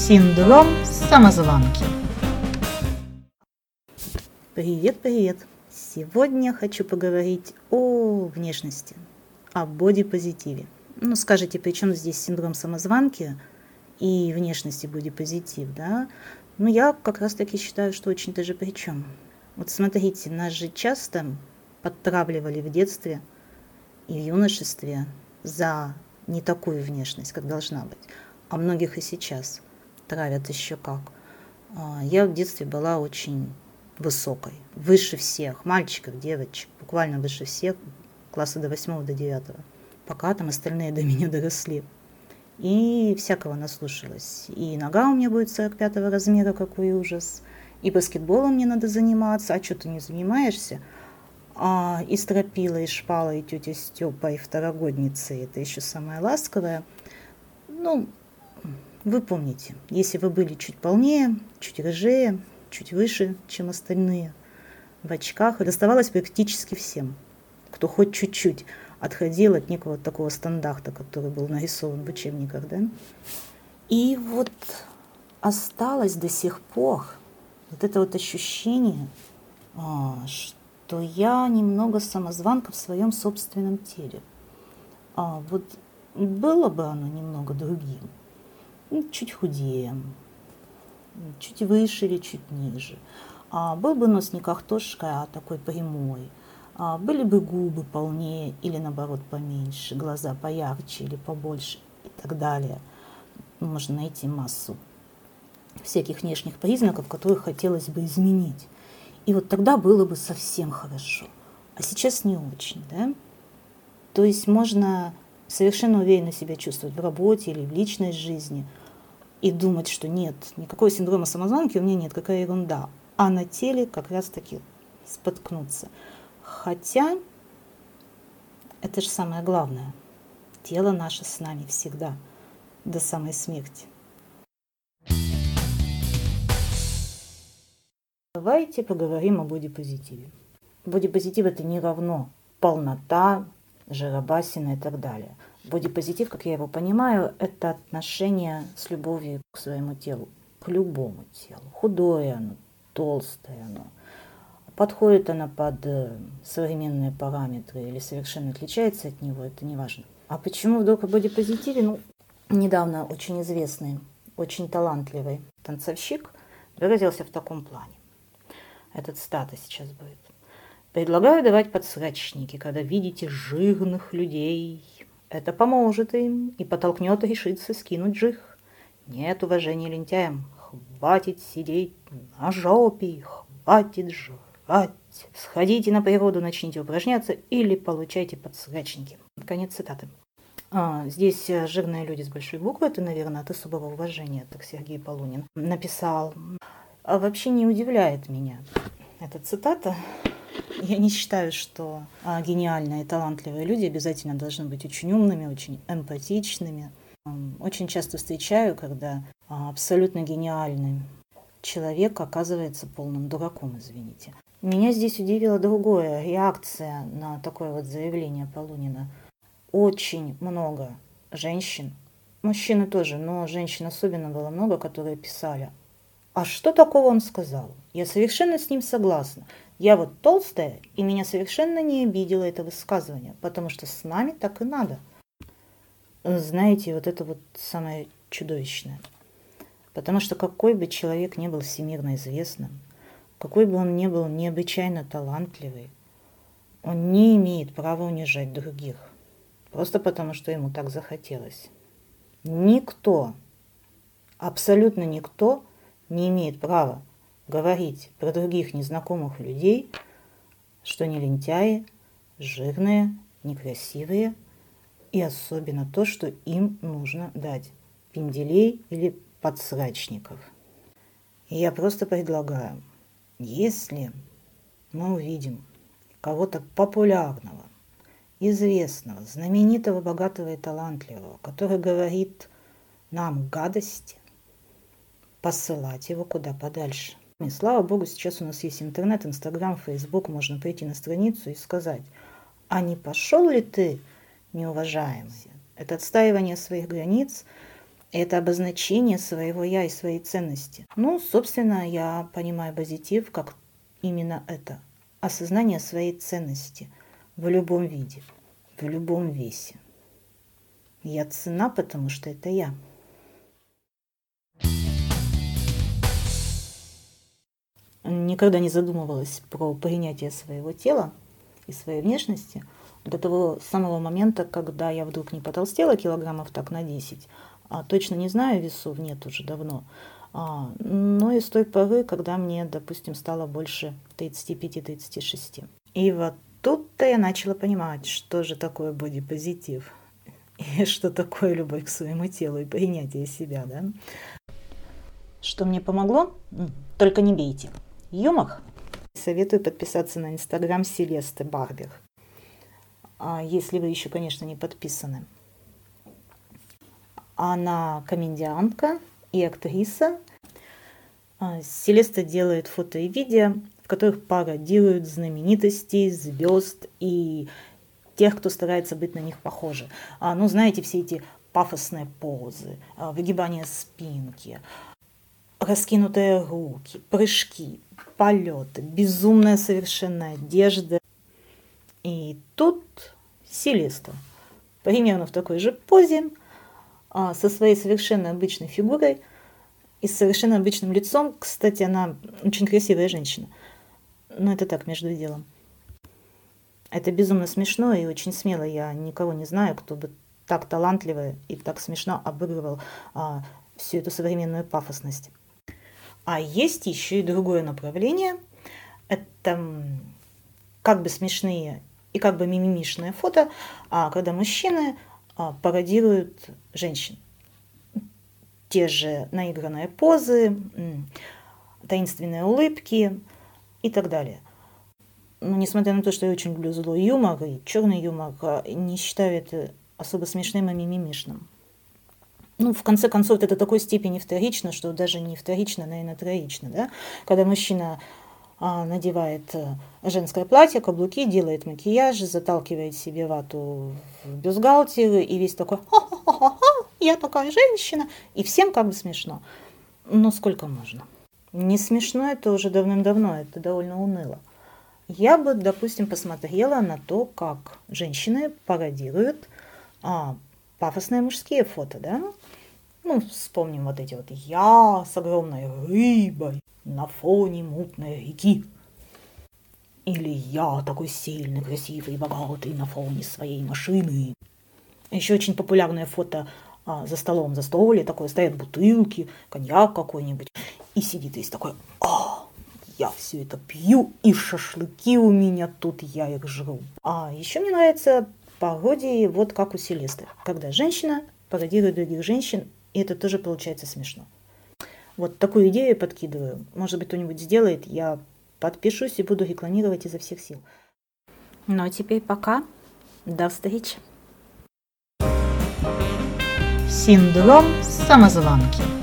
Синдром самозванки. Привет, привет! Сегодня хочу поговорить о внешности, о бодипозитиве. Ну, скажите, при чем здесь синдром самозванки и внешности бодипозитив, да? Ну, я как раз таки считаю, что очень даже при чем. Вот смотрите, нас же часто подтравливали в детстве и в юношестве за не такую внешность, как должна быть. А многих и сейчас травят еще как. А, я в детстве была очень высокой, выше всех, мальчиков, девочек, буквально выше всех, класса до восьмого, до девятого, пока там остальные до меня доросли. И всякого наслушалась. И нога у меня будет 45 размера, какой ужас. И баскетболом мне надо заниматься. А что ты не занимаешься? А, и стропила, и шпала, и тетя Степа, и второгодница, это еще самое ласковое. Ну, вы помните, если вы были чуть полнее, чуть рыжее, чуть выше, чем остальные, в очках, доставалось практически всем, кто хоть чуть-чуть отходил от некого такого стандарта, который был нарисован в учебниках, да? И вот осталось до сих пор вот это вот ощущение, а, что я немного самозванка в своем собственном теле. А вот было бы оно немного другим, ну, чуть худее, чуть выше или чуть ниже. А был бы нос не картошка, а такой прямой. А были бы губы полнее или наоборот поменьше, глаза поярче или побольше и так далее. Можно найти массу всяких внешних признаков, которые хотелось бы изменить. И вот тогда было бы совсем хорошо. А сейчас не очень, да? То есть можно совершенно уверенно себя чувствовать в работе или в личной жизни и думать, что нет, никакого синдрома самозванки у меня нет, какая ерунда. А на теле как раз-таки споткнуться. Хотя это же самое главное. Тело наше с нами всегда, до самой смерти. Давайте поговорим о бодипозитиве. Бодипозитив это не равно полнота, жиробасина и так далее. Бодипозитив, как я его понимаю, это отношение с любовью к своему телу, к любому телу. Худое оно, толстое оно. Подходит оно под э, современные параметры или совершенно отличается от него, это не важно. А почему вдруг о бодипозитиве? Ну, недавно очень известный, очень талантливый танцовщик выразился в таком плане. Этот стата сейчас будет. Предлагаю давать подсрачники, когда видите жирных людей. Это поможет им и подтолкнет решиться скинуть жих. Нет уважения лентяям. Хватит сидеть на жопе, хватит жрать. Сходите на природу, начните упражняться или получайте подсрачники. Конец цитаты. А, здесь э, жирные люди с большой буквы, это, наверное, от особого уважения, так Сергей Полунин написал а вообще не удивляет меня эта цитата. Я не считаю, что а, гениальные и талантливые люди обязательно должны быть очень умными, очень эмпатичными. Очень часто встречаю, когда а, абсолютно гениальный человек оказывается полным дураком, извините. Меня здесь удивила другое, реакция на такое вот заявление Полунина. Очень много женщин, мужчины тоже, но женщин особенно было много, которые писали, а что такого он сказал? Я совершенно с ним согласна. Я вот толстая, и меня совершенно не обидело это высказывание, потому что с нами так и надо. Знаете, вот это вот самое чудовищное. Потому что какой бы человек не был всемирно известным, какой бы он ни был необычайно талантливый, он не имеет права унижать других, просто потому что ему так захотелось. Никто, абсолютно никто не имеет права говорить про других незнакомых людей, что они лентяи, жирные, некрасивые, и особенно то, что им нужно дать пинделей или подсрачников. И я просто предлагаю, если мы увидим кого-то популярного, известного, знаменитого, богатого и талантливого, который говорит нам гадости, посылать его куда подальше. И слава богу, сейчас у нас есть интернет, инстаграм, фейсбук, можно прийти на страницу и сказать, а не пошел ли ты, неуважаемый? Это отстаивание своих границ, Это обозначение своего я и своей ценности. Ну, собственно, я понимаю позитив как именно это. Осознание своей ценности в любом виде, в любом весе. Я цена, потому что это я. Никогда не задумывалась про принятие своего тела и своей внешности до того самого момента, когда я вдруг не потолстела килограммов так на 10, а точно не знаю, весов нет уже давно, а, но и с той поры, когда мне, допустим, стало больше 35-36. И вот тут-то я начала понимать, что же такое бодипозитив, и что такое любовь к своему телу и принятие себя, да. Что мне помогло? Только не бейте. Юмор. Советую подписаться на инстаграм Селесты Барбер. А если вы еще, конечно, не подписаны. Она комедиантка и актриса. А, Селеста делает фото и видео, в которых пародируют знаменитостей, звезд и тех, кто старается быть на них похожи. А, ну, знаете, все эти пафосные позы, выгибание спинки, раскинутые руки, прыжки, полеты, безумная совершенно одежда. И тут Селеста, примерно в такой же позе, а, со своей совершенно обычной фигурой и с совершенно обычным лицом. Кстати, она очень красивая женщина. Но это так, между делом. Это безумно смешно и очень смело. Я никого не знаю, кто бы так талантливо и так смешно обыгрывал а, всю эту современную пафосность. А есть еще и другое направление. Это как бы смешные и как бы мимимишные фото, а когда мужчины а, пародируют женщин. Те же наигранные позы, таинственные улыбки и так далее. Но несмотря на то, что я очень люблю злой юмор и черный юмор, а, не считаю это особо смешным и мимимишным ну, в конце концов, это такой степени вторично, что даже не вторично, наверное, троично, да? Когда мужчина а, надевает э, женское платье, каблуки, делает макияж, заталкивает себе вату в бюстгальтер и весь такой «Ха-ха-ха-ха, я такая женщина!» И всем как бы смешно. Но сколько можно? Не смешно это уже давным-давно, это довольно уныло. Я бы, допустим, посмотрела на то, как женщины пародируют а, пафосные мужские фото, да? Ну, вспомним вот эти вот «я с огромной рыбой на фоне мутной реки». Или «я такой сильный, красивый и богатый на фоне своей машины». Еще очень популярное фото а, за столом, за столе, такое стоят бутылки, коньяк какой-нибудь, и сидит весь такой «а, я все это пью, и шашлыки у меня тут, я их жру». А еще мне нравится пародии, вот как у Селесты, когда женщина пародирует других женщин и это тоже получается смешно. Вот такую идею я подкидываю. Может быть, кто-нибудь сделает, я подпишусь и буду рекламировать изо всех сил. Ну а теперь пока. До встречи. Синдром самозванки.